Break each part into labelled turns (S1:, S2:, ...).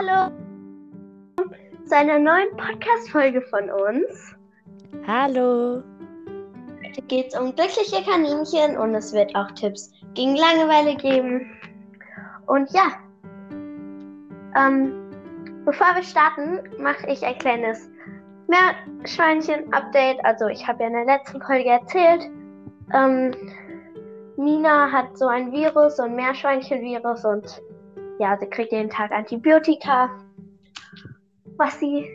S1: Hallo zu einer neuen Podcast-Folge von uns.
S2: Hallo.
S1: Heute geht es um glückliche Kaninchen und es wird auch Tipps gegen Langeweile geben. Und ja, ähm, bevor wir starten, mache ich ein kleines Meerschweinchen-Update. Also ich habe ja in der letzten Folge erzählt, ähm, Mina hat so ein Virus, so ein Meerschweinchen-Virus und ja, sie kriegt jeden Tag Antibiotika, was sie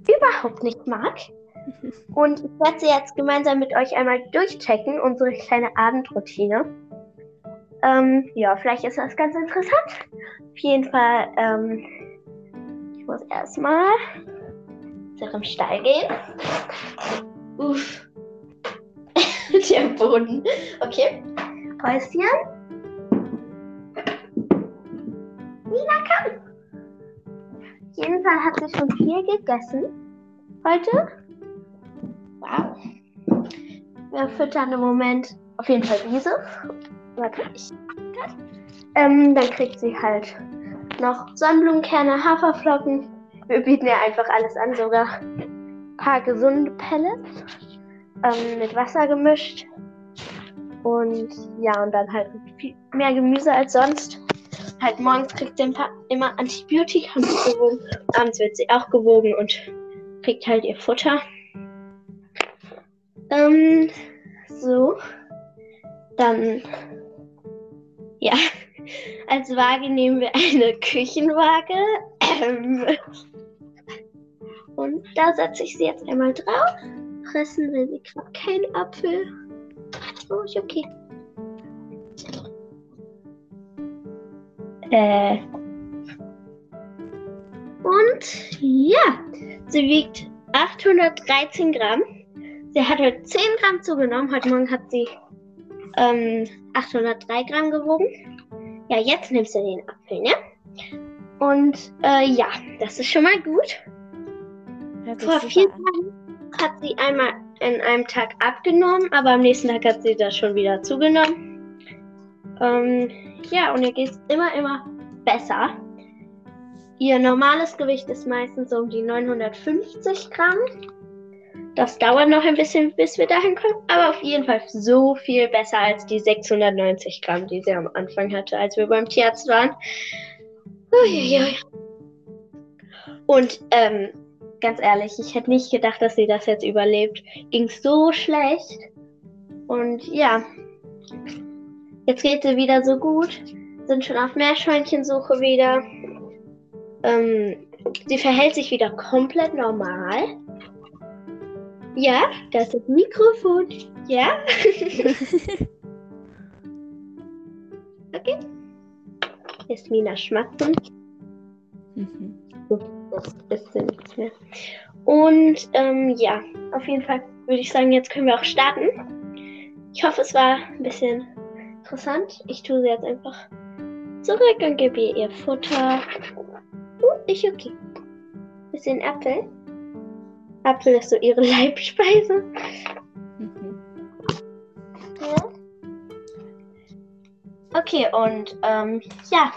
S1: überhaupt nicht mag. Und ich werde sie jetzt gemeinsam mit euch einmal durchchecken, unsere kleine Abendroutine. Ähm, ja, vielleicht ist das ganz interessant. Auf jeden Fall, ähm, ich muss erstmal zu ihrem Stall gehen. Uff. Der Boden. Okay. Häuschen. Nina, komm. Auf jeden Fall hat sie schon viel gegessen. Heute. Wow. Wir füttern im Moment auf jeden Fall Wiese. Warte, ich. Ähm, dann kriegt sie halt noch Sonnenblumenkerne, Haferflocken. Wir bieten ihr einfach alles an, sogar ein paar gesunde Pellets ähm, mit Wasser gemischt. Und ja, und dann halt mehr Gemüse als sonst. Halt morgens kriegt sie immer Antibiotika mitgewogen. Abends wird sie auch gewogen und kriegt halt ihr Futter. Ähm, so. Dann, ja, als Waage nehmen wir eine Küchenwaage. Ähm, und da setze ich sie jetzt einmal drauf. Fressen will sie gerade keinen Apfel. Oh, ist okay. Äh. Und ja, sie wiegt 813 Gramm. Sie hat heute 10 Gramm zugenommen. Heute Morgen hat sie ähm, 803 Gramm gewogen. Ja, jetzt nimmst du den Apfel, ne? Und äh, ja, das ist schon mal gut. Vor vier Tagen hat sie einmal in einem Tag abgenommen, aber am nächsten Tag hat sie das schon wieder zugenommen. Ähm, ja, und ihr geht immer, immer besser. Ihr normales Gewicht ist meistens so um die 950 Gramm. Das dauert noch ein bisschen, bis wir dahin kommen, aber auf jeden Fall so viel besser als die 690 Gramm, die sie am Anfang hatte, als wir beim Tierarzt waren. Uiuiui. Und ähm, ganz ehrlich, ich hätte nicht gedacht, dass sie das jetzt überlebt. Ging so schlecht. Und ja, jetzt geht sie wieder so gut. Sind schon auf Meerschweinchensuche wieder. Ähm, sie verhält sich wieder komplett normal. Ja, das ist das Mikrofon. Ja. okay. Ist Mina schmatzen. Mhm. Jetzt ist nichts mehr. Und ähm, ja, auf jeden Fall würde ich sagen, jetzt können wir auch starten. Ich hoffe, es war ein bisschen interessant. Ich tue sie jetzt einfach zurück und gebe ihr ihr Futter. Uh, ich okay. Bisschen Apfel. Apfel ist so ihre Leibspeise. Mhm. Ja. Okay, und ähm, ja,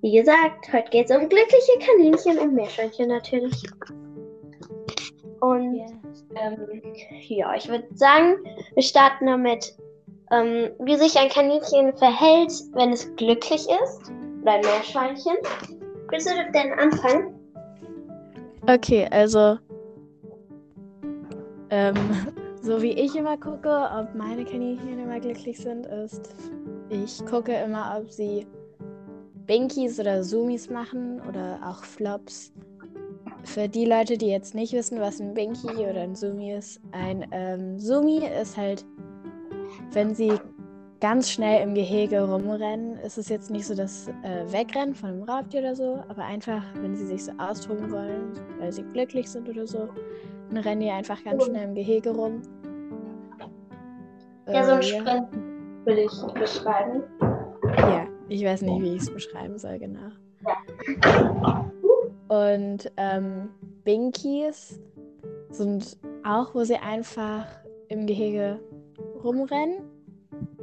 S1: wie gesagt, heute geht es um glückliche Kaninchen und Meerschweinchen natürlich. Und yeah. ähm, ja, ich würde sagen, wir starten damit, ähm, wie sich ein Kaninchen verhält, wenn es glücklich ist. Oder ein Meerschweinchen. Willst du denn anfangen?
S2: Okay, also ähm, so wie ich immer gucke, ob meine Kaninchen immer glücklich sind, ist, ich gucke immer, ob sie Binkies oder Zoomies machen oder auch Flops. Für die Leute, die jetzt nicht wissen, was ein Binky oder ein Zoomie ist, ein ähm, Zoomie ist halt, wenn sie ganz schnell im Gehege rumrennen, ist es jetzt nicht so das äh, Wegrennen von einem Raubtier oder so, aber einfach, wenn sie sich so austoben wollen, weil sie glücklich sind oder so, dann rennen die einfach ganz schnell im Gehege rum.
S1: Ja, so ein äh, Sprint ja. will ich beschreiben.
S2: Ja. Ich weiß nicht, wie ich es beschreiben soll, genau. Und ähm, Binkies sind auch, wo sie einfach im Gehege rumrennen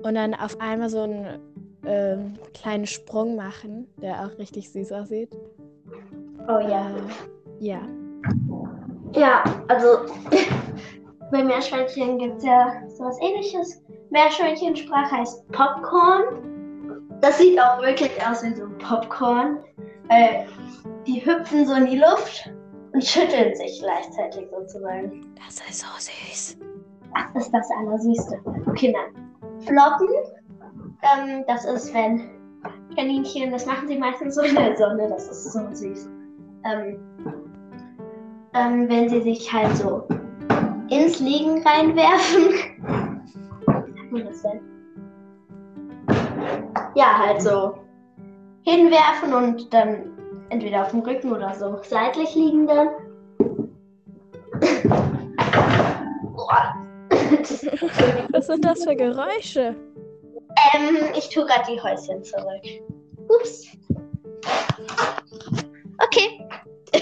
S2: und dann auf einmal so ein ähm, kleinen Sprung machen, der auch richtig süß aussieht.
S1: Oh ja.
S2: Äh, ja.
S1: Ja, also bei Meerschweinchen gibt es ja sowas ähnliches. Meerschweinchensprache heißt Popcorn. Das sieht auch wirklich aus wie so ein Popcorn. Äh, die hüpfen so in die Luft und schütteln sich gleichzeitig sozusagen.
S2: Das ist so süß.
S1: Das ist das Allersüßste. Okay, nein. Floppen, ähm, das ist, wenn Kaninchen, das machen sie meistens so in der Sonne, das ist so süß. Ähm, ähm, wenn sie sich halt so ins Liegen reinwerfen. Wie sagt man das denn? Ja, halt so hinwerfen und dann entweder auf dem Rücken oder so seitlich liegen dann.
S2: Was sind das für Geräusche?
S1: Ähm, ich tue gerade die Häuschen zurück. Ups. Okay.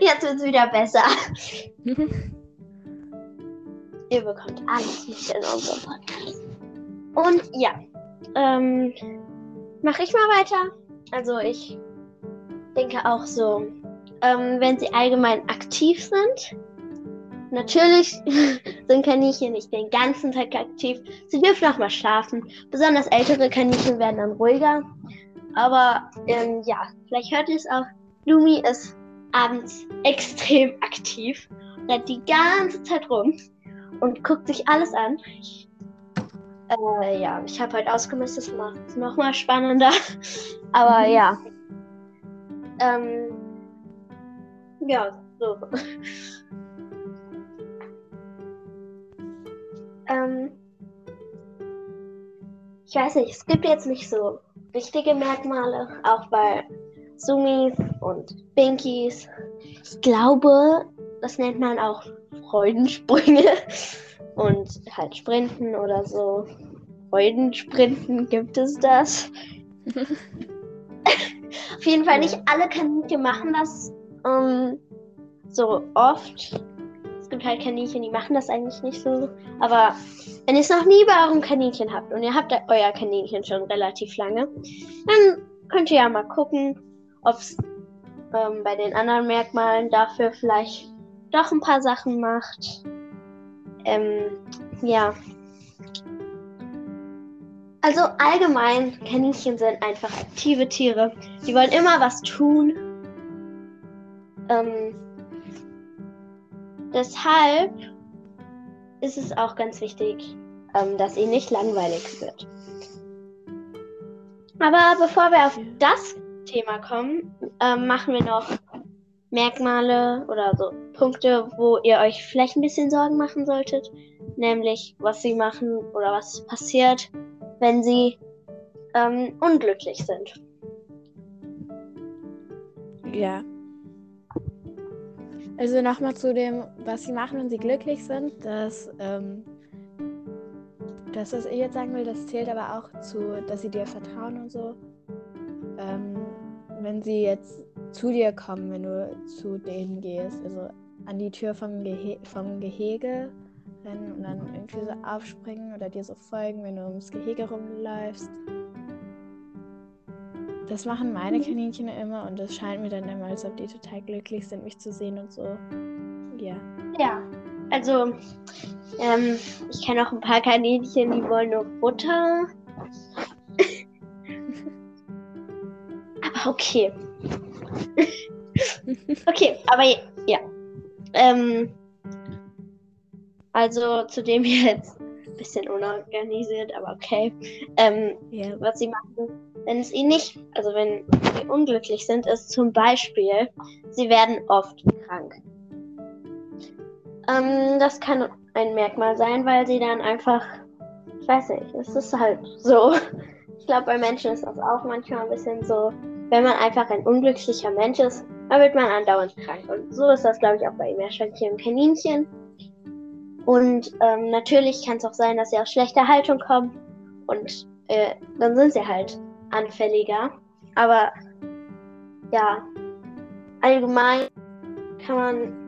S1: Jetzt wird es wieder besser. Ihr bekommt alles mit in unserem Podcast. Und ja, ähm, mache ich mal weiter. Also ich denke auch so, ähm, wenn sie allgemein aktiv sind. Natürlich sind Kaninchen nicht den ganzen Tag aktiv. Sie dürfen auch mal schlafen. Besonders ältere Kaninchen werden dann ruhiger. Aber ähm, ja, vielleicht hört ihr es auch. Lumi ist abends extrem aktiv. Rennt die ganze Zeit rum und guckt sich alles an. Ich, äh, ja, ich habe heute ausgemistet, das macht es nochmal spannender. Aber
S2: Mhm.
S1: ja. Ähm, ja, so. Ähm, ich weiß nicht, es gibt jetzt nicht so richtige Merkmale, auch bei Sumis und Binkies. Ich glaube, das nennt man auch Freudensprünge und halt Sprinten oder so. Freudensprinten gibt es das. Auf jeden Fall nicht alle Kaninchen machen das ähm, so oft. Gibt halt Kaninchen, die machen das eigentlich nicht so. Aber wenn ihr es noch nie bei eurem Kaninchen habt und ihr habt euer Kaninchen schon relativ lange, dann könnt ihr ja mal gucken, ob es ähm, bei den anderen Merkmalen dafür vielleicht doch ein paar Sachen macht. Ähm, ja. Also allgemein, Kaninchen sind einfach aktive Tiere. Die wollen immer was tun. Ähm, deshalb ist es auch ganz wichtig, ähm, dass ihnen nicht langweilig wird. Aber bevor wir auf das Thema kommen, ähm, machen wir noch Merkmale oder so Punkte, wo ihr euch vielleicht ein bisschen Sorgen machen solltet. Nämlich, was sie machen oder was passiert, wenn sie ähm, unglücklich sind.
S2: Ja. Also nochmal zu dem, was sie machen, wenn sie glücklich sind. Das, ähm, das, was ich jetzt sagen will, das zählt aber auch zu, dass sie dir vertrauen und so. Ähm, wenn sie jetzt zu dir kommen, wenn du zu denen gehst, also an die Tür vom, Gehe vom Gehege rennen und dann irgendwie so aufspringen oder dir so folgen, wenn du ums Gehege rumläufst. Das machen meine Kaninchen immer und es scheint mir dann immer, als ob die total glücklich sind, mich zu sehen und so. Ja.
S1: Ja, also ähm, ich kenne auch ein paar Kaninchen, die wollen nur Butter. aber okay. okay, aber ja. Ähm, also zu dem jetzt ein bisschen unorganisiert, aber okay. Ähm,
S2: Ja.
S1: was sie machen, wenn es ihnen nicht, also wenn sie unglücklich sind, ist zum Beispiel, sie werden oft krank. Ähm, das kann ein Merkmal sein, weil sie dann einfach, ich weiß nicht, es ist halt so. Ich glaube, bei Menschen ist das auch manchmal ein bisschen so, wenn man einfach ein unglücklicher Mensch ist, dann wird man andauernd krank. Und so ist das, glaube ich, auch bei Meerschweinchen und Kaninchen. Und ähm, natürlich kann es auch sein, dass sie aus schlechter Haltung kommen und äh, dann sind sie halt anfälliger. Aber ja, allgemein kann man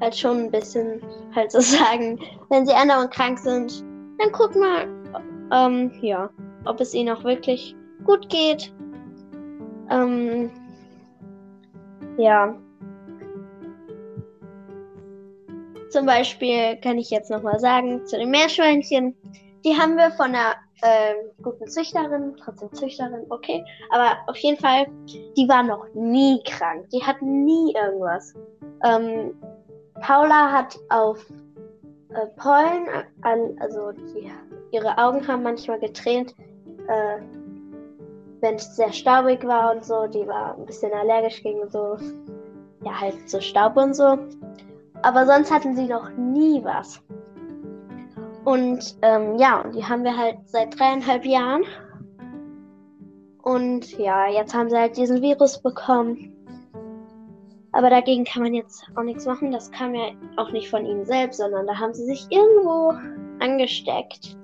S1: halt schon ein bisschen halt so sagen, wenn sie andauernd krank sind, dann guck mal, ähm, ja, ob es ihnen auch wirklich gut geht. Ähm, ja. Zum Beispiel kann ich jetzt nochmal sagen, zu den Meerschweinchen, die haben wir von einer äh, guten Züchterin, trotzdem Züchterin, okay. Aber auf jeden Fall, die war noch nie krank. Die hat nie irgendwas. Ähm, Paula hat auf äh, Pollen, an, also die, ihre Augen haben manchmal getränt, äh, wenn es sehr staubig war und so. Die war ein bisschen allergisch gegen so, ja, halt so Staub und so. Aber sonst hatten sie noch nie was. Und ähm, ja, die haben wir halt seit dreieinhalb Jahren. Und ja, jetzt haben sie halt diesen Virus bekommen. Aber dagegen kann man jetzt auch nichts machen. Das kam ja auch nicht von ihnen selbst, sondern da haben sie sich irgendwo angesteckt.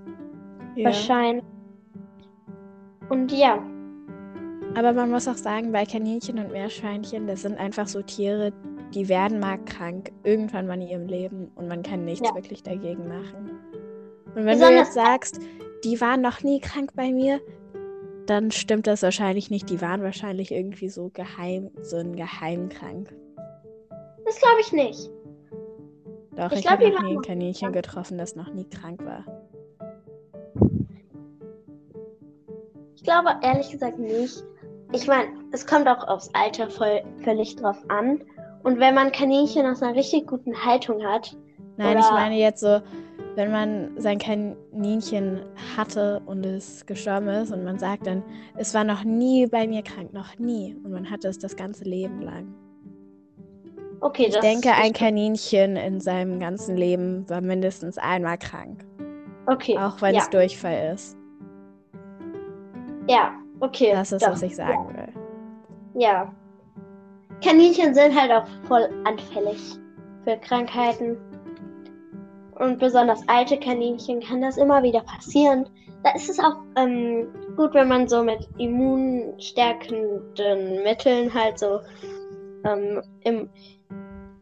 S1: Ja. Wahrscheinlich. Und ja.
S2: Aber man muss auch sagen, bei Kaninchen und Meerschweinchen, das sind einfach so Tiere, die werden mal krank irgendwann mal in ihrem Leben und man kann nichts ja. wirklich dagegen machen. Und wenn Besonders du jetzt sagst, die waren noch nie krank bei mir, dann stimmt das wahrscheinlich nicht. Die waren wahrscheinlich irgendwie so geheim, so ein Geheimkrank.
S1: Das glaube ich nicht.
S2: Doch, ich, ich habe noch nie ein Kaninchen getroffen, das noch nie krank war.
S1: Ich glaube ehrlich gesagt nicht. Ich meine, es kommt auch aufs Alter voll, völlig drauf an. Und wenn man Kaninchen aus einer richtig guten Haltung hat.
S2: Nein, ich meine jetzt so, wenn man sein Kaninchen hatte und es gestorben ist und man sagt dann, es war noch nie bei mir krank, noch nie. Und man hatte es das ganze Leben lang. Okay, ich denke, ein Kaninchen in seinem ganzen Leben war mindestens einmal krank. Okay. Auch wenn ja. es Durchfall ist.
S1: Ja, okay.
S2: Das ist, doch. was ich sagen ja. will.
S1: Ja. Kaninchen sind halt auch voll anfällig für Krankheiten. Und besonders alte Kaninchen kann das immer wieder passieren. Da ist es auch ähm, gut, wenn man so mit immunstärkenden Mitteln halt so ähm, im,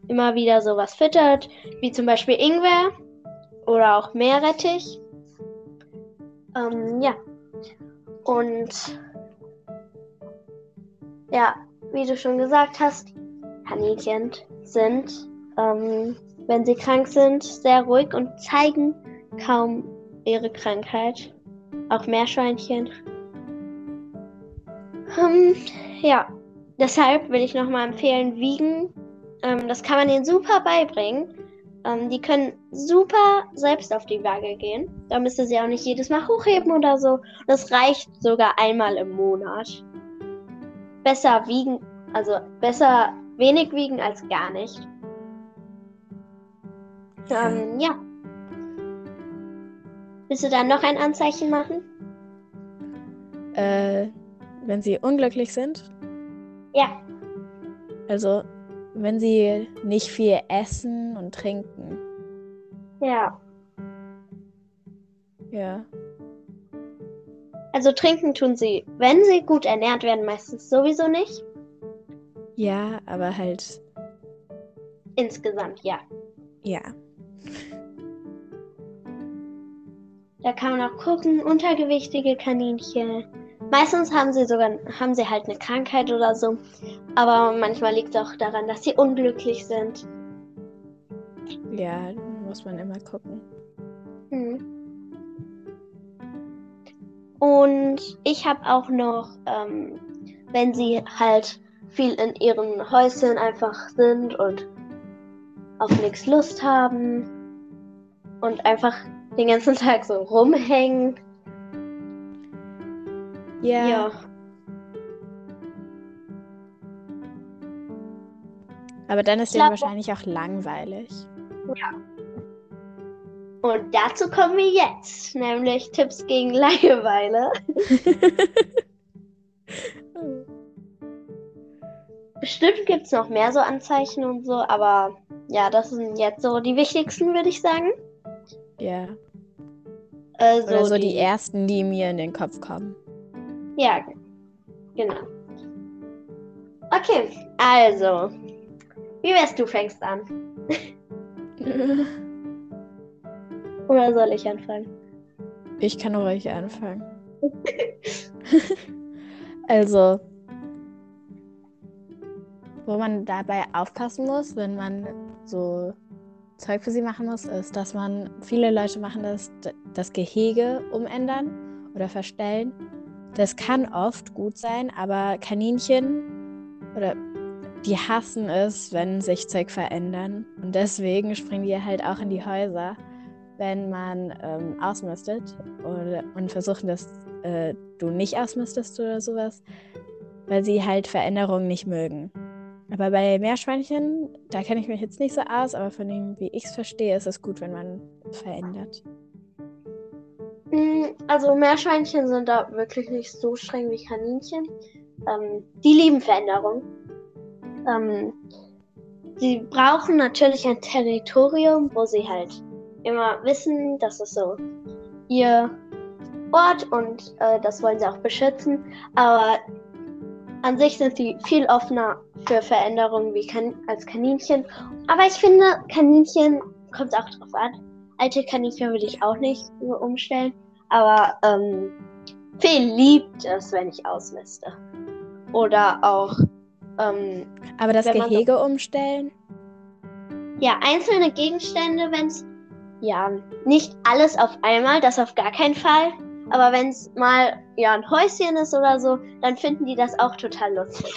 S1: immer wieder sowas füttert, wie zum Beispiel Ingwer oder auch Meerrettich. Ähm, ja. Und ja, wie du schon gesagt hast, Kaninchen sind, ähm, wenn sie krank sind, sehr ruhig und zeigen kaum ihre Krankheit. Auch Meerschweinchen. Ähm, ja, deshalb will ich nochmal empfehlen, wiegen ähm, das kann man ihnen super beibringen. Ähm, die können super selbst auf die Waage gehen. Da müsste sie auch nicht jedes Mal hochheben oder so. Das reicht sogar einmal im Monat. Besser wiegen, also besser wenig wiegen als gar nicht. Ähm, ja. Willst du da noch ein Anzeichen machen?
S2: Äh, wenn sie unglücklich sind?
S1: Ja.
S2: Also wenn sie nicht viel essen und trinken.
S1: Ja.
S2: Ja.
S1: Also trinken tun sie, wenn sie gut ernährt werden, meistens sowieso nicht.
S2: Ja, aber halt.
S1: Insgesamt, ja.
S2: Ja.
S1: Da kann man auch gucken, untergewichtige Kaninchen, Meistens haben sie sogar haben sie halt eine Krankheit oder so, aber manchmal liegt es auch daran, dass sie unglücklich sind.
S2: Ja, muss man immer gucken. Hm.
S1: Und ich habe auch noch, ähm, wenn sie halt viel in ihren Häuschen einfach sind und auf nichts Lust haben und einfach den ganzen Tag so rumhängen
S2: ja. ja. Aber dann ist denen wahrscheinlich auch langweilig.
S1: Ja. Und dazu kommen wir jetzt, nämlich Tipps gegen Langeweile. Bestimmt gibt es noch mehr so Anzeichen und so, aber ja, das sind jetzt so die wichtigsten, würde ich sagen.
S2: Ja. Also Oder so die, die ersten, die mir in den Kopf kommen.
S1: Ja, genau. Okay, also. Wie wärst du fängst an? Oder soll ich anfangen?
S2: Ich kann ruhig anfangen. also, wo man dabei aufpassen muss, wenn man so Zeug für sie machen muss, ist, dass man, viele Leute machen das, das Gehege umändern oder verstellen. Das kann oft gut sein, aber Kaninchen oder die hassen es, wenn sich Zeug verändern. Und deswegen springen die halt auch in die Häuser, wenn man ähm, ausmistet oder, und versuchen, dass äh, du nicht ausmistest oder sowas, weil sie halt Veränderungen nicht mögen. Aber bei Meerschweinchen, da kenne ich mich jetzt nicht so aus, aber von dem, wie ich es verstehe, ist es gut, wenn man verändert.
S1: Mm, also Meerschweinchen sind da wirklich nicht so streng wie Kaninchen. Ähm, die lieben Veränderung. Ähm, sie brauchen natürlich ein Territorium, wo sie halt immer wissen, dass es so ihr Ort und äh, das wollen sie auch beschützen. Aber an sich sind sie viel offener für Veränderungen wie kan als Kaninchen. Aber ich finde, Kaninchen kommt auch drauf an. Alte Kaninchen würde ich auch nicht nur umstellen. Aber ähm, Fee liebt es, wenn ich ausmiste. Oder auch. Ähm,
S2: Aber das Gehege so, umstellen?
S1: Ja, einzelne Gegenstände, wenn es. Ja, nicht alles auf einmal, das auf gar keinen Fall. Aber wenn es mal ja ein Häuschen ist oder so, dann finden die das auch total lustig.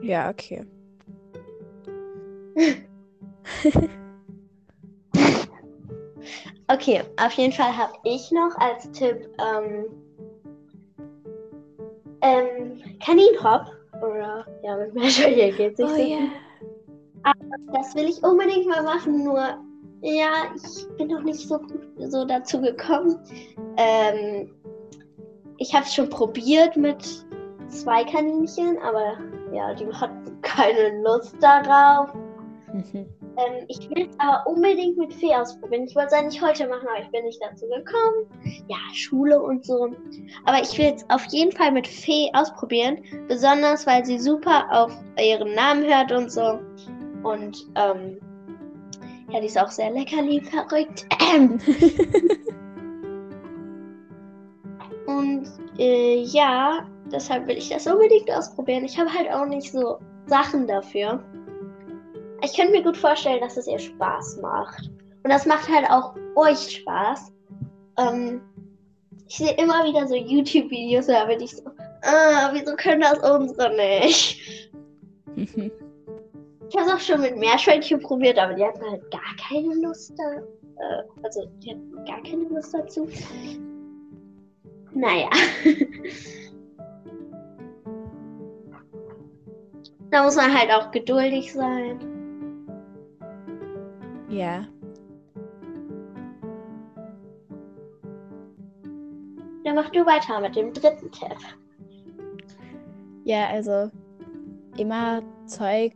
S2: Ja, okay.
S1: okay, auf jeden Fall habe ich noch als Tipp ähm, ähm, Kaninhop. Oder ja, mit Meerschweinchen geht es nicht oh, so yeah. Aber das will ich unbedingt mal machen, nur ja, ich bin noch nicht so, so dazu gekommen. Ähm, ich habe es schon probiert mit zwei Kaninchen, aber ja, die hatten keine Lust darauf. Mhm. Ähm, ich will es aber unbedingt mit Fee ausprobieren. Ich wollte es eigentlich heute machen, aber ich bin nicht dazu gekommen. Ja, Schule und so. Aber ich will es auf jeden Fall mit Fee ausprobieren. Besonders, weil sie super auf ihren Namen hört und so. Und ähm, ja, die ist auch sehr lecker, lieb, verrückt. und äh, ja, deshalb will ich das unbedingt ausprobieren. Ich habe halt auch nicht so Sachen dafür. Ich könnte mir gut vorstellen, dass es ihr Spaß macht. Und das macht halt auch euch Spaß. Ähm, ich sehe immer wieder so YouTube-Videos, da bin ich so, ah, wieso können das unsere nicht? Ich habe es auch schon mit Meerschweinchen probiert, aber die hatten halt gar keine Lust da. Äh, also, die hatten gar keine Lust dazu. Naja. da muss man halt auch geduldig sein.
S2: Ja.
S1: Dann mach du weiter mit dem dritten Tipp.
S2: Ja, also immer Zeug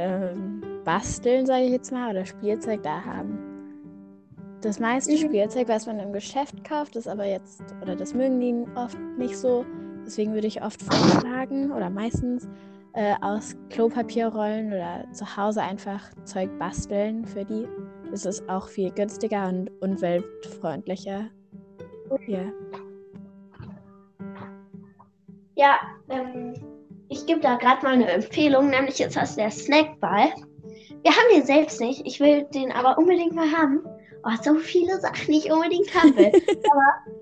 S2: ähm, basteln, sage ich jetzt mal, oder Spielzeug da haben. Das meiste mhm. Spielzeug, was man im Geschäft kauft, ist aber jetzt, oder das mögen die oft nicht so. Deswegen würde ich oft vorschlagen, oder meistens, äh, aus Klopapierrollen oder zu Hause einfach Zeug basteln für die. Das ist auch viel günstiger und umweltfreundlicher.
S1: Ja. Ja, ähm, ich gebe da gerade mal eine Empfehlung, nämlich jetzt hast du der Snackball. Wir haben den selbst nicht, ich will den aber unbedingt mal haben. Oh, so viele Sachen, die ich unbedingt haben will. aber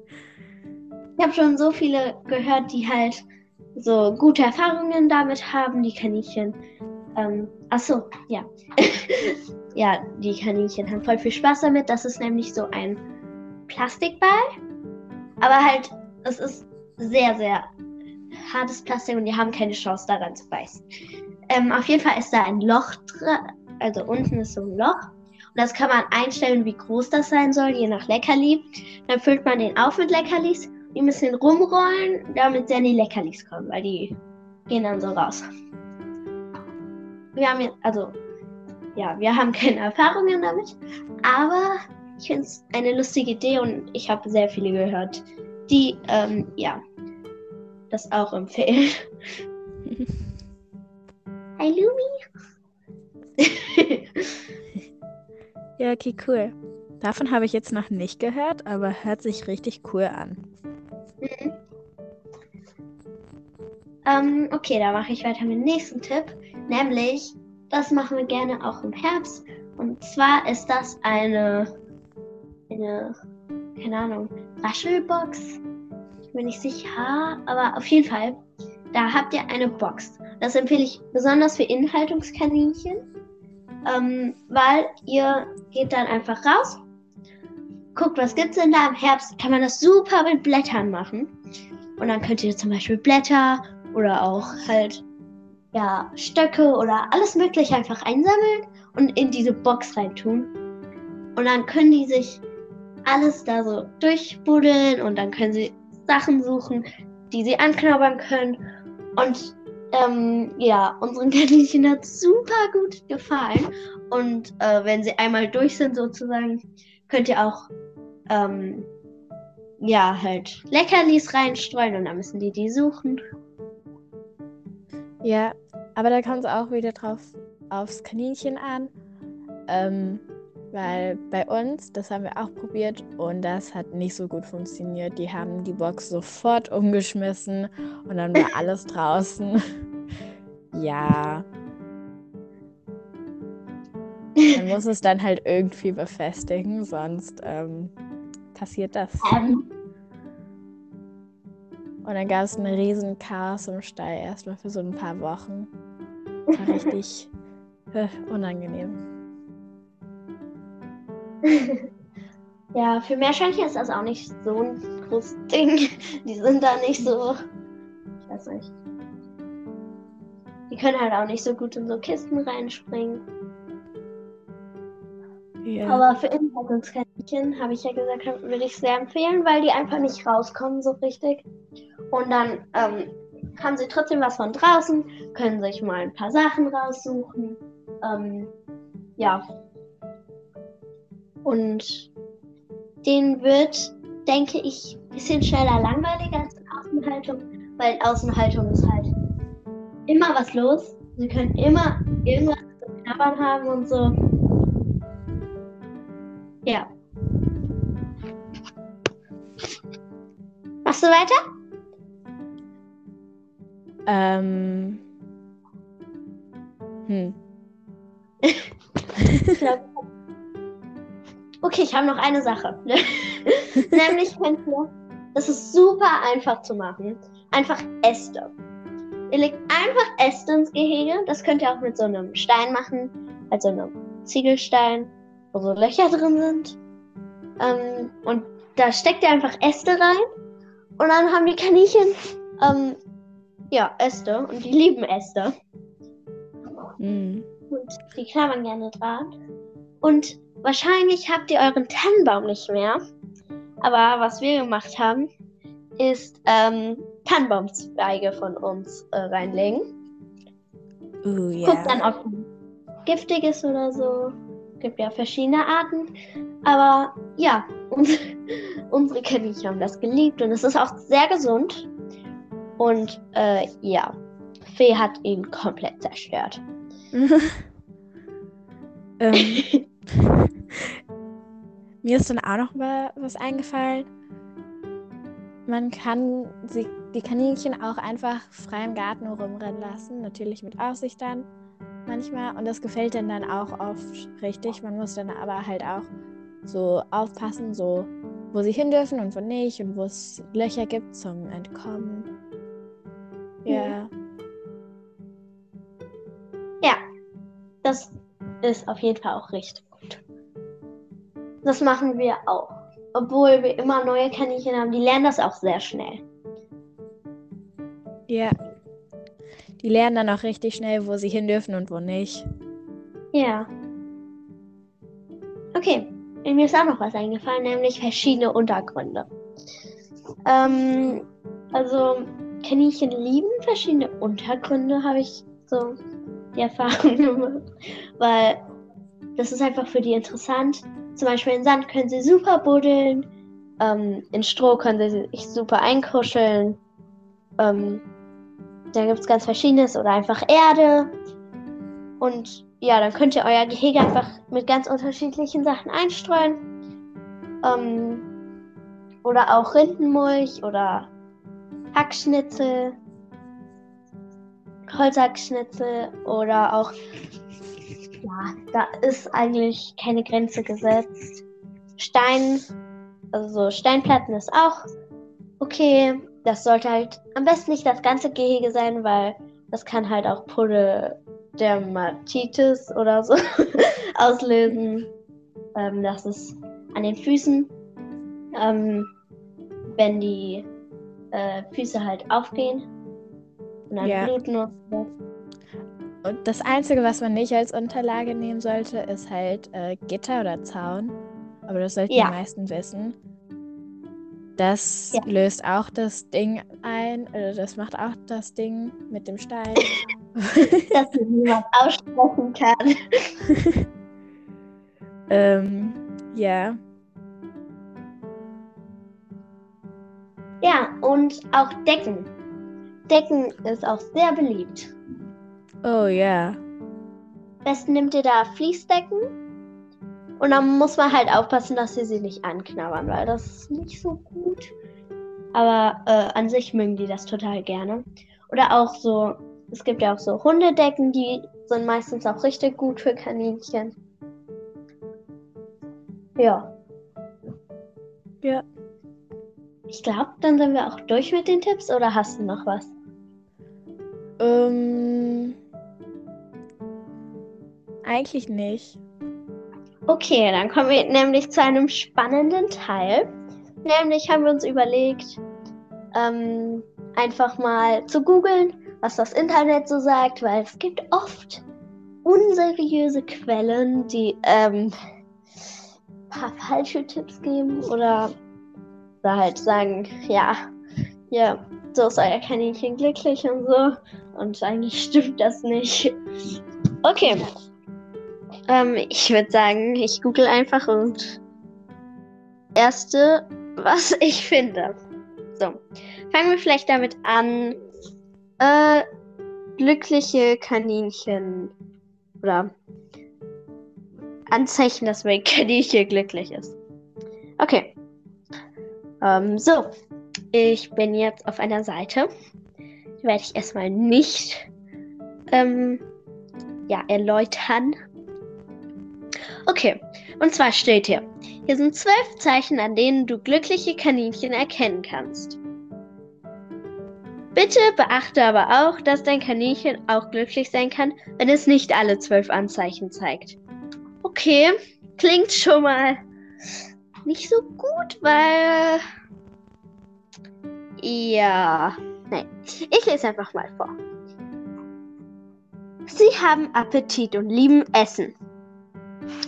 S1: ich habe schon so viele gehört, die halt so gute Erfahrungen damit haben, die Kaninchen. Ähm, achso, ja. ja, die Kaninchen haben voll viel Spaß damit. Das ist nämlich so ein Plastikball. Aber halt, es ist sehr, sehr hartes Plastik und die haben keine Chance daran zu beißen. Ähm, auf jeden Fall ist da ein Loch drin, also unten ist so ein Loch. Und das kann man einstellen, wie groß das sein soll, je nach Leckerli. Dann füllt man den auf mit Leckerlis. Die müssen rumrollen, damit sie an die Leckerlis kommen, weil die gehen dann so raus. Wir haben jetzt, also, ja, wir haben keine Erfahrungen damit, aber ich finde es eine lustige Idee und ich habe sehr viele gehört, die, ähm, ja, das auch empfehlen. Hi Lumi.
S2: ja, okay, cool. Davon habe ich jetzt noch nicht gehört, aber hört sich richtig cool an.
S1: Mhm. Ähm, okay, da mache ich weiter mit dem nächsten Tipp. Nämlich, das machen wir gerne auch im Herbst. Und zwar ist das eine, eine keine Ahnung, Raschelbox. Ich bin nicht sicher, aber auf jeden Fall, da habt ihr eine Box. Das empfehle ich besonders für Inhaltungskaninchen, ähm, weil ihr geht dann einfach raus, guckt, was gibt's denn da. Im Herbst kann man das super mit Blättern machen. Und dann könnt ihr zum Beispiel Blätter oder auch halt ja, Stöcke oder alles Mögliche einfach einsammeln und in diese Box reintun. Und dann können die sich alles da so durchbuddeln und dann können sie Sachen suchen, die sie anknabbern können. Und ähm, ja, unseren Kaninchen hat super gut gefallen. Und äh, wenn sie einmal durch sind, sozusagen, könnt ihr auch ähm, ja halt Leckerlis reinstreuen und dann müssen die die suchen.
S2: Ja, aber da kommt es auch wieder drauf aufs Kaninchen an. Ähm, weil bei uns, das haben wir auch probiert und das hat nicht so gut funktioniert. Die haben die Box sofort umgeschmissen und dann war alles draußen. ja. Man muss es dann halt irgendwie befestigen, sonst ähm, passiert das. Ähm. Und dann gab es einen riesen Chaos im Stall erstmal für so ein paar Wochen. War richtig äh, unangenehm.
S1: ja, für Meerschweinchen ist das auch nicht so ein großes Ding. Die sind da nicht so. Ich weiß nicht. Die können halt auch nicht so gut in so Kisten reinspringen. Ja. Aber für Inhaltungskaninchen, habe ich ja gesagt, würde ich sehr empfehlen, weil die einfach nicht rauskommen so richtig. Und dann ähm, haben sie trotzdem was von draußen, können sich mal ein paar Sachen raussuchen. Ähm, ja, und den wird, denke ich, ein bisschen schneller langweiliger als in Außenhaltung, weil in Außenhaltung ist halt immer was los. Sie können immer irgendwas zu knabbern haben und so. Ja. Machst du weiter?
S2: Ähm. Hm. ich glaube,
S1: Okay, ich habe noch eine Sache. Nämlich könnt ihr, das ist super einfach zu machen, einfach Äste. Ihr legt einfach Äste ins Gehege. Das könnt ihr auch mit so einem Stein machen, also einem Ziegelstein, wo so Löcher drin sind. Ähm, und da steckt ihr einfach Äste rein. Und dann haben die Kaninchen, ähm, ja, Äste. Und die lieben Äste. Mm. Und die knabbern gerne dran. Und Wahrscheinlich habt ihr euren Tannenbaum nicht mehr. Aber was wir gemacht haben, ist ähm, Tannenbaumzweige von uns äh, reinlegen.
S2: Uh, yeah.
S1: Guckt dann, ob giftig ist oder so. Gibt ja verschiedene Arten. Aber ja, uns, unsere Kaninchen haben das geliebt und es ist auch sehr gesund. Und äh, ja, Fee hat ihn komplett zerstört.
S2: ähm, Mir ist dann auch noch mal was eingefallen. Man kann sie, die Kaninchen auch einfach frei im Garten rumrennen lassen, natürlich mit Aussicht dann manchmal. Und das gefällt dann dann auch oft richtig. Man muss dann aber halt auch so aufpassen, so wo sie hin dürfen und wo nicht und wo es Löcher gibt zum Entkommen. Ja.
S1: Ja, das ist auf jeden Fall auch richtig. Das machen wir auch. Obwohl wir immer neue Kaninchen haben, die lernen das auch sehr schnell.
S2: Ja. Die lernen dann auch richtig schnell, wo sie hin dürfen und wo nicht.
S1: Ja. Okay, mir ist auch noch was eingefallen, nämlich verschiedene Untergründe. Ähm, also Kaninchen lieben verschiedene Untergründe, habe ich so die Erfahrung gemacht, weil das ist einfach für die interessant. Zum Beispiel in Sand können sie super buddeln. Ähm, in Stroh können sie sich super einkuscheln. Ähm, da gibt es ganz verschiedenes oder einfach Erde. Und ja, dann könnt ihr euer Gehege einfach mit ganz unterschiedlichen Sachen einstreuen. Ähm, oder auch Rindenmulch oder Hackschnitzel, Holzhackschnitzel oder auch, ja, da ist eigentlich keine Grenze gesetzt. Stein, also Steinplatten ist auch okay. Das sollte halt am besten nicht das ganze Gehege sein, weil das kann halt auch Pododermatitis oder so auslösen. Ähm, das ist an den Füßen, ähm, wenn die äh, Füße halt aufgehen und dann
S2: Ja.
S1: bluten und so.
S2: Und das Einzige, was man nicht als Unterlage nehmen sollte, ist halt äh, Gitter oder Zaun. Aber das sollten
S1: Ja.
S2: die meisten wissen. Das
S1: Ja.
S2: löst auch das Ding ein, oder das macht auch das Ding mit dem Stein.
S1: dass niemand aussprechen kann.
S2: ähm, ja.
S1: Ja, und auch Decken. Decken ist auch sehr beliebt.
S2: Oh ja.
S1: Am besten nimmt ihr da Fließdecken. Und dann muss man halt aufpassen, dass sie sie nicht anknabbern, weil das ist nicht so gut. Aber äh, an sich mögen die das total gerne. Oder auch so, es gibt ja auch so Hundedecken, die sind meistens auch richtig gut für Kaninchen. Ja.
S2: Ja.
S1: Ich glaube, dann sind wir auch durch mit den Tipps oder hast du noch was?
S2: Ähm, eigentlich nicht.
S1: Okay, dann kommen wir nämlich zu einem spannenden Teil. Nämlich haben wir uns überlegt, ähm, einfach mal zu googeln, was das Internet so sagt, weil es gibt oft unseriöse Quellen, die ähm, ein paar falsche Tipps geben oder, oder halt sagen, ja, ja, so ist euer Kaninchen glücklich und so. Und eigentlich stimmt das nicht. Okay. Ähm, ich würde sagen, ich google einfach und erste, was ich finde. So, fangen wir vielleicht damit an. Äh, glückliche Kaninchen oder Anzeichen, dass mein Kaninchen glücklich ist. Okay. Ähm, so, ich bin jetzt auf einer Seite. Die werde ich erstmal nicht ähm, ja, erläutern. Okay, und zwar steht hier, hier sind zwölf Zeichen, an denen du glückliche Kaninchen erkennen kannst. Bitte beachte aber auch, dass dein Kaninchen auch glücklich sein kann, wenn es nicht alle zwölf Anzeichen zeigt. Okay, klingt schon mal nicht so gut, weil... Ja, nein. Ich lese einfach mal vor. Sie haben Appetit und lieben Essen.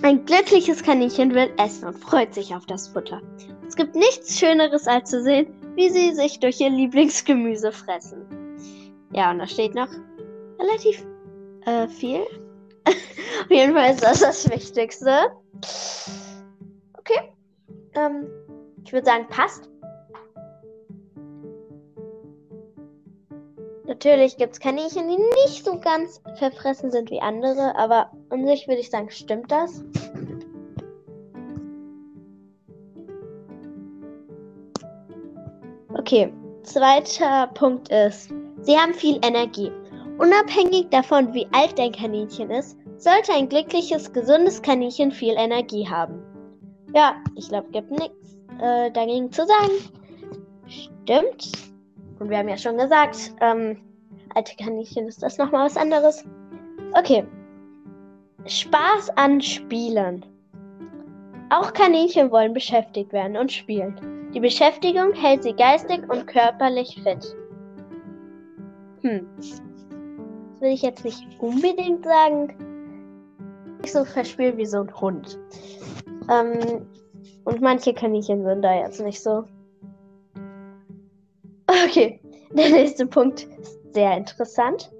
S1: Ein glückliches Kaninchen will essen und freut sich auf das Futter. Es gibt nichts Schöneres als zu sehen, wie sie sich durch ihr Lieblingsgemüse fressen. Ja, und da steht noch relativ äh, viel. Auf jeden Fall ist das das Wichtigste. Okay. Ähm, ich würde sagen, passt. Natürlich gibt es Kaninchen, die nicht so ganz verfressen sind wie andere, aber an sich würde ich sagen, stimmt das? Okay, zweiter Punkt ist, sie haben viel Energie. Unabhängig davon, wie alt dein Kaninchen ist, sollte ein glückliches, gesundes Kaninchen viel Energie haben. Ja, ich glaube, gibt nichts äh, dagegen zu sagen. Stimmt. Und wir haben ja schon gesagt, ähm, alte Kaninchen ist das nochmal was anderes. Okay. Spaß an Spielen. Auch Kaninchen wollen beschäftigt werden und spielen. Die Beschäftigung hält sie geistig und körperlich fit. Hm. Das will ich jetzt nicht unbedingt sagen. Nicht so verspielt wie so ein Hund. Ähm, und manche Kaninchen sind da jetzt nicht so. Okay, der nächste Punkt ist sehr interessant.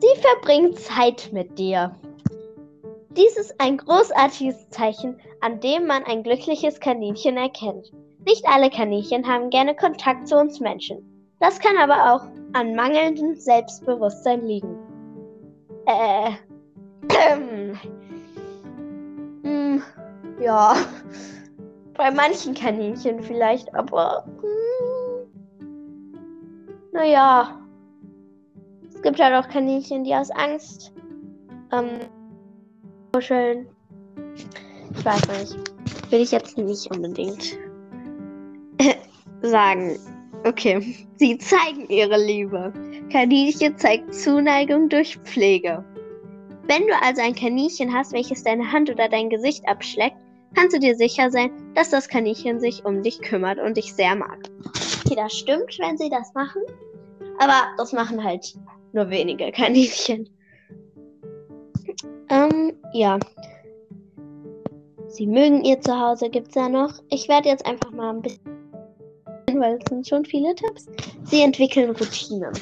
S1: Sie verbringen Zeit mit dir. Dies ist ein großartiges Zeichen, an dem man ein glückliches Kaninchen erkennt. Nicht alle Kaninchen haben gerne Kontakt zu uns Menschen. Das kann aber auch an mangelndem Selbstbewusstsein liegen. Äh. Ähm, hm, ja. bei manchen Kaninchen vielleicht, aber. Hm, naja. Es gibt halt auch Kaninchen, die aus Angst ähm, kuscheln. Ich weiß nicht. Will ich jetzt nicht unbedingt sagen. Okay. Sie zeigen ihre Liebe. Kaninchen zeigt Zuneigung durch Pflege. Wenn du also ein Kaninchen hast, welches deine Hand oder dein Gesicht abschleckt, kannst du dir sicher sein, dass das Kaninchen sich um dich kümmert und dich sehr mag. Okay, das stimmt, wenn sie das machen. Aber das machen halt nur wenige Kaninchen. Ähm, ja. Sie mögen ihr Zuhause, gibt's ja noch. Ich werde jetzt einfach mal ein bisschen, weil es sind schon viele Tipps. Sie entwickeln Routinen.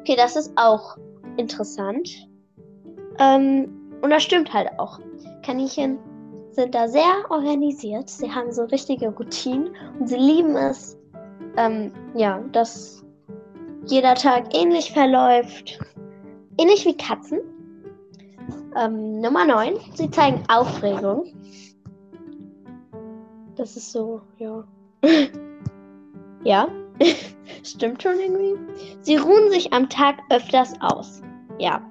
S1: Okay, das ist auch interessant. Ähm, und das stimmt halt auch. Kaninchen sind da sehr organisiert. Sie haben so richtige Routinen und sie lieben es, ähm, ja, dass jeder Tag ähnlich verläuft. Ähnlich wie Katzen. Ähm, Nummer 9. Sie zeigen Aufregung. Das ist so, ja. ja, stimmt schon irgendwie. Sie ruhen sich am Tag öfters aus. Ja.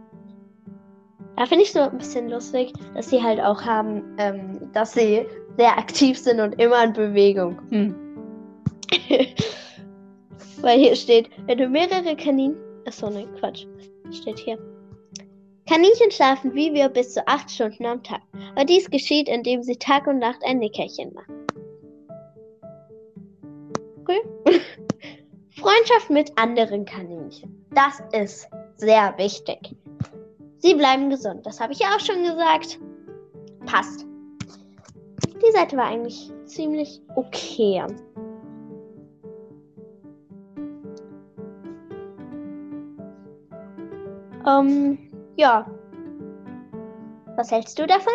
S1: Da finde ich so ein bisschen lustig, dass sie halt auch haben, ähm, dass sie sehr aktiv sind und immer in Bewegung. Hm. Weil hier steht, wenn du mehrere Kaninchen. Achso, ne, Quatsch. Steht hier. Kaninchen schlafen wie wir bis zu acht Stunden am Tag. Aber dies geschieht, indem sie Tag und Nacht ein Nickerchen machen. Okay. Freundschaft mit anderen Kaninchen. Das ist sehr wichtig. Sie bleiben gesund. Das habe ich ja auch schon gesagt. Passt. Die Seite war eigentlich ziemlich okay. Ähm, ja. Was hältst du davon?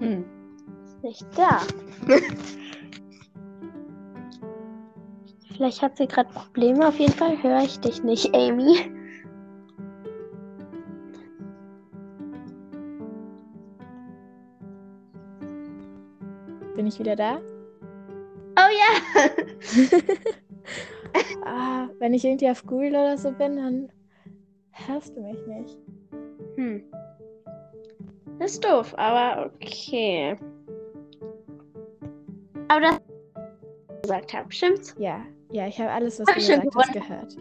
S1: Hm. Ist nicht da. Vielleicht hat sie gerade Probleme. Auf jeden Fall höre ich dich nicht, Amy.
S2: Bin ich wieder da?
S1: Oh ja!
S2: ah, wenn ich irgendwie auf Google oder so bin, dann hörst du mich nicht.
S1: Hm. Das ist doof, aber okay. Aber das gesagt habe, stimmt's?
S2: Ja, ja, ich habe alles, was
S1: Hab
S2: du
S1: ich
S2: gesagt hast, gehört.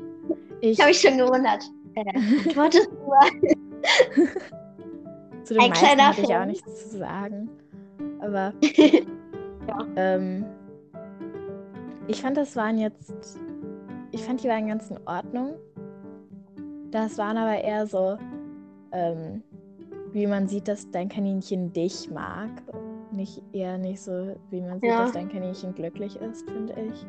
S2: Ich,
S1: Habe ich schon gewundert. Äh, du wolltest nur.
S2: zu den
S1: ein
S2: meisten
S1: kleiner
S2: habe ich auch nichts zu sagen. Aber
S1: Ja.
S2: ähm, ich fand, das waren jetzt. Ich fand, die waren ganz in Ordnung. Das waren aber eher so, ähm, wie man sieht, dass dein Kaninchen dich mag. Nicht eher nicht so, wie man sieht,
S1: Ja.
S2: dass dein Kaninchen glücklich ist, finde ich.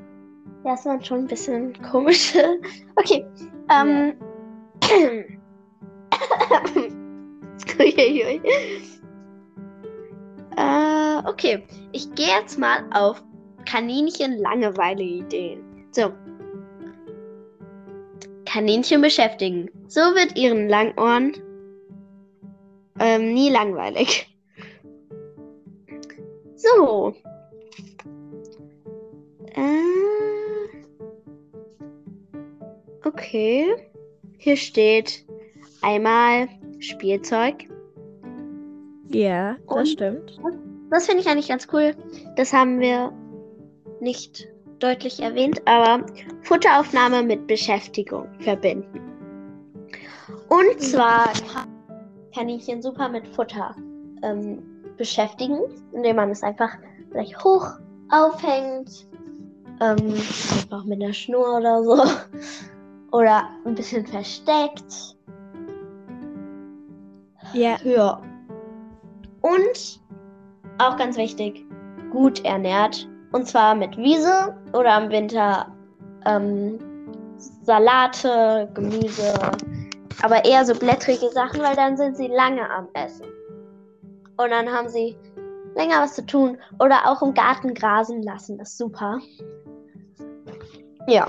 S1: Ja, das waren schon ein bisschen komische. Okay. Ähm. Uiuiui. Okay. Ich gehe jetzt mal auf Kaninchen-Langeweile-Ideen. So. Kaninchen beschäftigen. So wird ihren Langohren ähm, nie langweilig. So. Äh, okay. Hier steht einmal Spielzeug.
S2: Ja, das stimmt.
S1: Das finde ich eigentlich ganz cool. Das haben wir nicht deutlich erwähnt, aber Futteraufnahme mit Beschäftigung verbinden. Und zwar kann Kaninchen super mit Futter ähm, beschäftigen, indem man es einfach vielleicht hoch aufhängt, ähm, einfach mit einer Schnur oder so, oder ein bisschen versteckt.
S2: Ja,
S1: Ja. Und auch ganz wichtig, gut ernährt. Und zwar mit Wiese oder im Winter ähm, Salate, Gemüse, aber eher so blättrige Sachen, weil dann sind sie lange am Essen. Und dann haben sie länger was zu tun. Oder auch im Garten grasen lassen, ist super. Ja.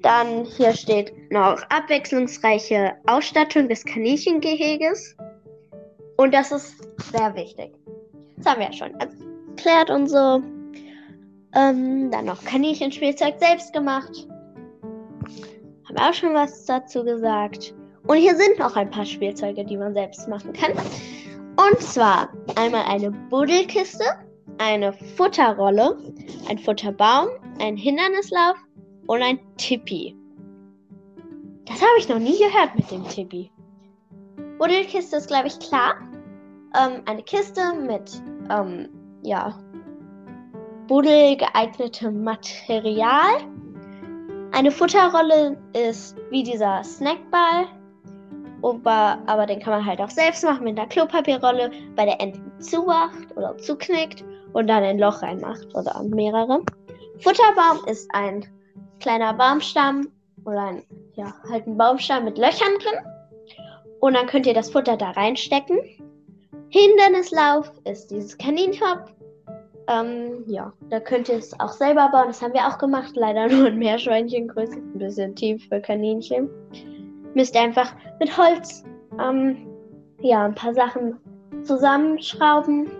S1: Dann hier steht noch abwechslungsreiche Ausstattung des Kaninchengehege. Und das ist sehr wichtig. Das haben wir ja schon erklärt und so. Ähm, dann noch Kaninchenspielzeug selbst gemacht. Haben wir auch schon was dazu gesagt. Und hier sind noch ein paar Spielzeuge, die man selbst machen kann. Und zwar einmal eine Buddelkiste, eine Futterrolle, ein Futterbaum, ein Hindernislauf und ein Tippi. Das habe ich noch nie gehört mit dem Tippi. Buddelkiste ist, glaube ich, klar. Ähm, eine Kiste mit, ähm, ja, Buddel geeignetem Material. Eine Futterrolle ist wie dieser Snackball, aber, den kann man halt auch selbst machen mit einer Klopapierrolle, bei der Enten zumacht oder zuknickt und dann ein Loch reinmacht oder mehrere. Futterbaum ist ein kleiner Baumstamm oder ein, ja, halt ein Baumstamm mit Löchern drin. Und dann könnt ihr das Futter da reinstecken. Hindernislauf ist dieses Kaninhop. Ähm, ja, da könnt ihr es auch selber bauen. Das haben wir auch gemacht. Leider nur in Meerschweinchengröße. Ein bisschen tief für Kaninchen. Müsst ihr einfach mit Holz ähm, ja, ein paar Sachen zusammenschrauben.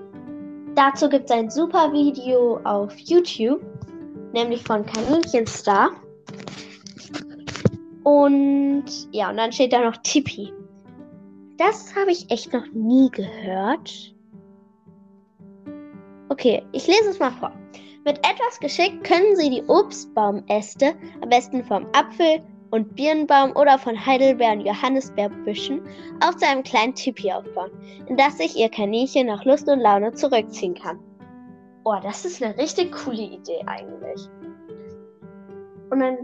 S1: Dazu gibt es ein super Video auf YouTube, nämlich von Kaninchenster. Und ja, und dann steht da noch Tippi. Das habe ich echt noch nie gehört. Okay, ich lese es mal vor. Mit etwas Geschick können Sie die Obstbaumäste, am besten vom Apfel und Birnbaum oder von Heidelbeer und Johannisbeerbüschen, auch zu einem kleinen Tipi aufbauen, in das sich Ihr Kaninchen nach Lust und Laune zurückziehen kann. Oh, das ist eine richtig coole Idee eigentlich. Und dann,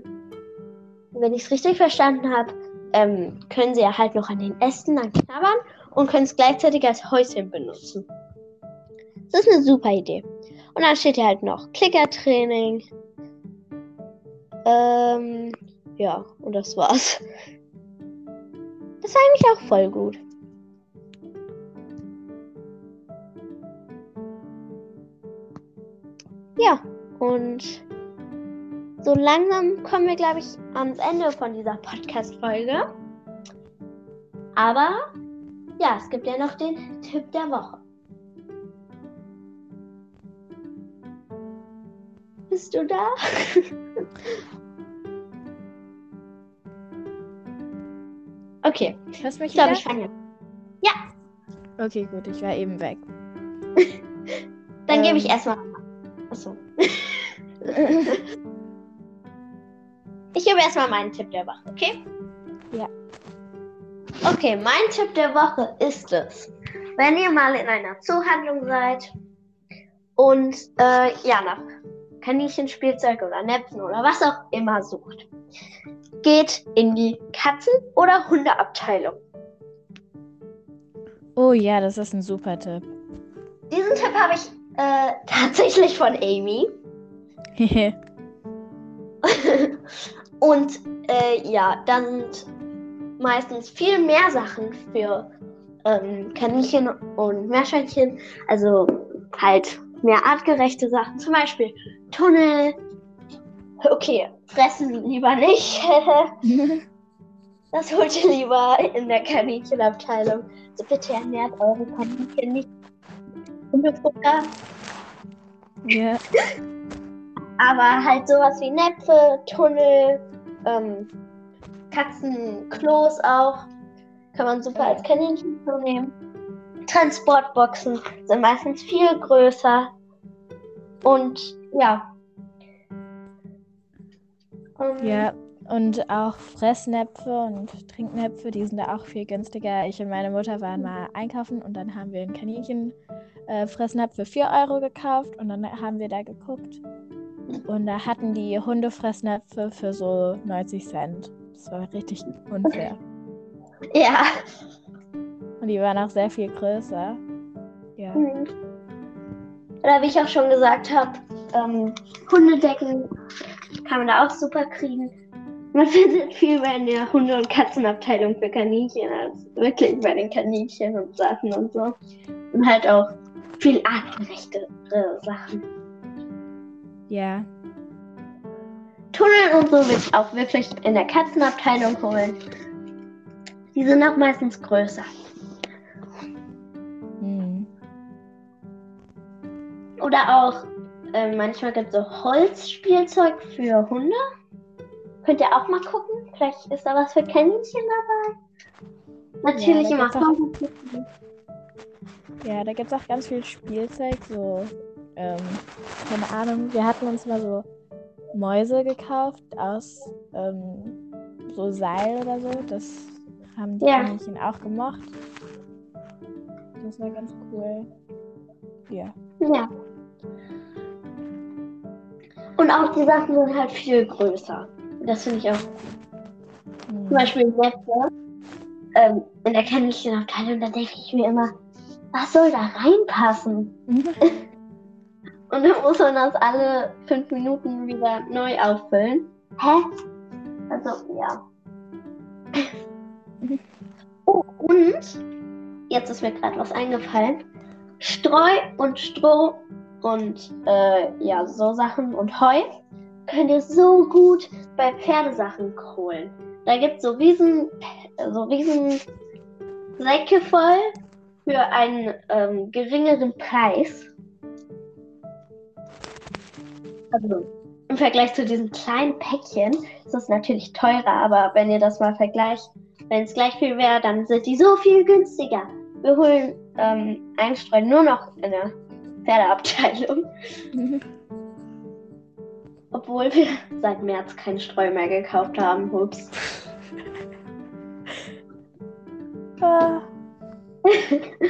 S1: wenn ich es richtig verstanden habe, ähm, können sie ja halt noch an den Ästen dann knabbern und können es gleichzeitig als Häuschen benutzen. Das ist eine super Idee. Und dann steht hier halt noch Klickertraining. Ähm, ja, und das war's. Das war eigentlich auch voll gut. Ja, und so langsam kommen wir, glaube ich, ans Ende von dieser Podcast-Folge. Aber ja, es gibt ja noch den Tipp der Woche. Bist du da? okay.
S2: Hörst du mich
S1: Ich glaube, ich fange. Ja,
S2: Okay, gut, ich war eben weg.
S1: dann gebe ich
S2: Ähm.
S1: erstmal. Achso. Ich gebe erstmal meinen Tipp der Woche, okay?
S2: Ja.
S1: Okay, mein Tipp der Woche ist es, wenn ihr mal in einer Zoohandlung seid und äh, ja, nach Kaninchenspielzeug oder Näpfen oder was auch immer sucht, geht in die Katzen- oder Hundeabteilung.
S2: Oh ja, das ist ein super Tipp.
S1: Diesen Tipp habe ich äh, tatsächlich von Amy. Und äh, ja, da sind meistens viel mehr Sachen für ähm, Kaninchen und Meerschweinchen. Also halt mehr artgerechte Sachen. Zum Beispiel Tunnel. Okay, fressen lieber nicht. das holt ihr lieber in der Kaninchenabteilung. Also bitte ernährt eure Kaninchen nicht. Hundefutter.
S2: ja.
S1: Aber halt sowas wie Näpfe, Tunnel, ähm, Katzenklos auch. Kann man super als Kaninchen nehmen. Transportboxen sind meistens viel größer. Und ja. Ähm,
S2: Ja, und auch Fressnäpfe und Trinknäpfe, die sind da auch viel günstiger. Ich und meine Mutter waren mal einkaufen und dann haben wir ein Kaninchen äh, Fressnapf für 4 Euro gekauft und dann haben wir da geguckt. Und da hatten die Hundefressnäpfe für so 90 Cent. Das war richtig unfair.
S1: Ja.
S2: Und die waren auch sehr viel größer. Ja.
S1: Mhm. Oder wie ich auch schon gesagt habe, ähm, Hundedecken kann man da auch super kriegen. Man findet viel mehr in der Hunde- und Katzenabteilung für Kaninchen als wirklich bei den Kaninchen und Sachen und so. Und halt auch viel artgerechtere Sachen.
S2: Ja.
S1: Tunnel und so will ich auch wirklich in der Katzenabteilung holen. Die sind auch meistens größer.
S2: Hm.
S1: Oder auch, äh, manchmal gibt es so Holzspielzeug für Hunde. Könnt ihr auch mal gucken. Vielleicht ist da was für Kaninchen dabei. Natürlich
S2: da
S1: immer
S2: Ja, da gibt es auch ganz viel Spielzeug, so, ähm, keine Ahnung, wir hatten uns mal so Mäuse gekauft aus ähm, so Seil oder so. Das haben die
S1: Ja.
S2: Kaninchen auch gemocht. Das war ganz cool. Ja.
S1: Ja. Und auch die Sachen sind halt viel größer. Das finde ich auch.
S2: Hm.
S1: Zum Beispiel jetzt ähm, in der Kaninchenabteilung, da denke ich mir immer, was soll da reinpassen? Und dann muss man das alle fünf Minuten wieder neu auffüllen. Hä? Also, ja. Oh, und jetzt ist mir gerade was eingefallen. Streu und Stroh und äh, ja, so Sachen und Heu könnt ihr so gut bei Pferdesachen holen. Da gibt es so riesen, so riesen Säcke voll für einen ähm, geringeren Preis. Also im Vergleich zu diesen kleinen Päckchen ist es natürlich teurer, aber wenn ihr das mal vergleicht, wenn es gleich viel wäre, dann sind die so viel günstiger. Wir holen ähm, Einstreu nur noch in der Pferdeabteilung, obwohl wir seit März keinen Streu mehr gekauft haben. Ups.
S2: Ah,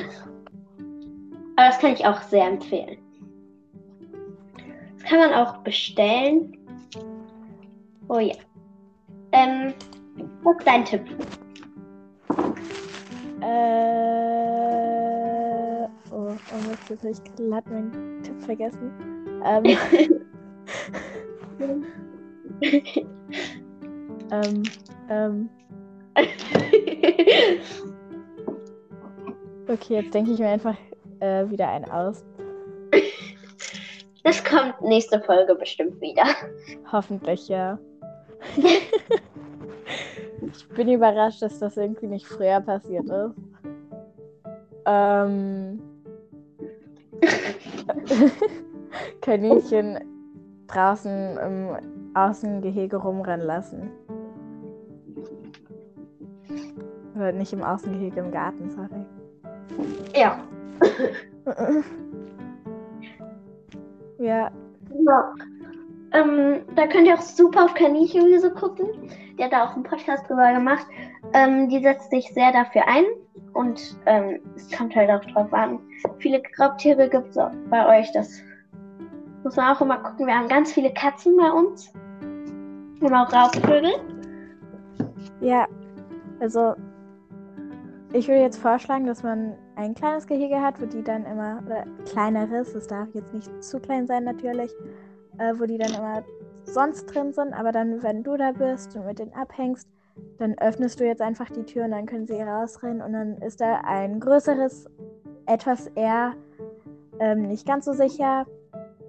S1: Aber das kann ich auch sehr empfehlen. Kann man auch bestellen. Oh ja. Ähm, was ist dein Tipp?
S2: äh, oh, oh Mist, jetzt habe ich glatt meinen Tipp vergessen. Ähm, ähm, ähm, okay, jetzt denke ich mir einfach äh, wieder einen aus.
S1: Das kommt nächste Folge bestimmt wieder.
S2: Hoffentlich, ja. ich bin überrascht, dass das irgendwie nicht früher passiert ist. Ähm. Kaninchen draußen im Außengehege rumrennen lassen. Oder nicht im Außengehege, im Garten, sorry.
S1: Ja.
S2: Ja,
S1: ja. Ähm, da könnt ihr auch super auf Kaninchenwiese gucken. Die hat da auch einen Podcast drüber gemacht. Ähm, die setzt sich sehr dafür ein. Und ähm, es kommt halt auch drauf an. Viele Raubtiere gibt es bei euch. Das muss man auch immer gucken. Wir haben ganz viele Katzen bei uns. Und auch Raubvögel.
S2: Ja, also ich würde jetzt vorschlagen, dass man ein kleines Gehege hat, wo die dann immer, oder kleineres, es darf jetzt nicht zu klein sein natürlich, äh, wo die dann immer sonst drin sind, aber dann, wenn du da bist und mit denen abhängst, dann öffnest du jetzt einfach die Tür und dann können sie rausrennen und dann ist da ein größeres, etwas eher ähm, nicht ganz so sicher,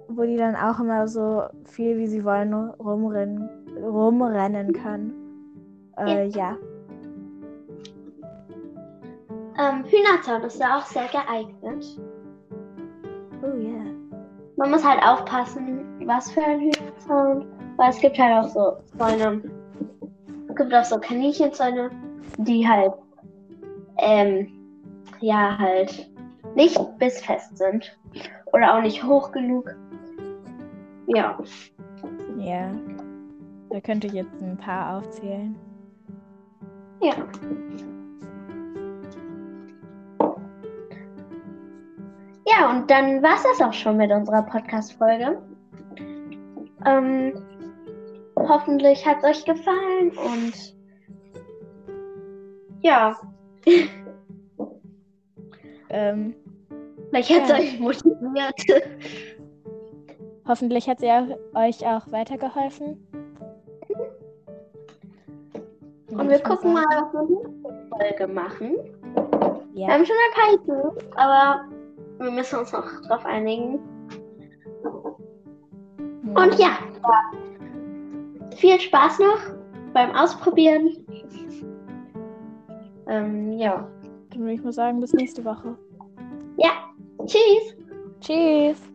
S2: wo die dann auch immer so viel wie sie wollen rumrennen, rumrennen können. Äh, ja.
S1: Ähm, Hühnerzaun ist da auch sehr geeignet.
S2: Oh yeah.
S1: Man muss halt aufpassen, was für ein Hühnerzaun. Weil es gibt halt auch so Zäune. Es gibt auch so Kaninchenzäune, die halt, ähm, ja, halt nicht bissfest sind. Oder auch nicht hoch genug. Ja.
S2: Ja. Da könnte ich jetzt ein paar aufzählen.
S1: Ja. Ja, und dann war es das auch schon mit unserer Podcast-Folge. Ähm, hoffentlich hat es euch gefallen und ja,
S2: Ähm,
S1: vielleicht hat es
S2: Ja.
S1: euch motiviert.
S2: hoffentlich hat sie auch, euch auch weitergeholfen.
S1: Und wir gucken mal, was wir nächste Folge machen. Wir
S2: Ja.
S1: haben schon ein paar Ideen, aber wir müssen uns noch drauf einigen. Und ja, viel Spaß noch beim Ausprobieren. Ähm, ja.
S2: Dann würde ich mal sagen, bis nächste Woche.
S1: Ja, tschüss.
S2: Tschüss.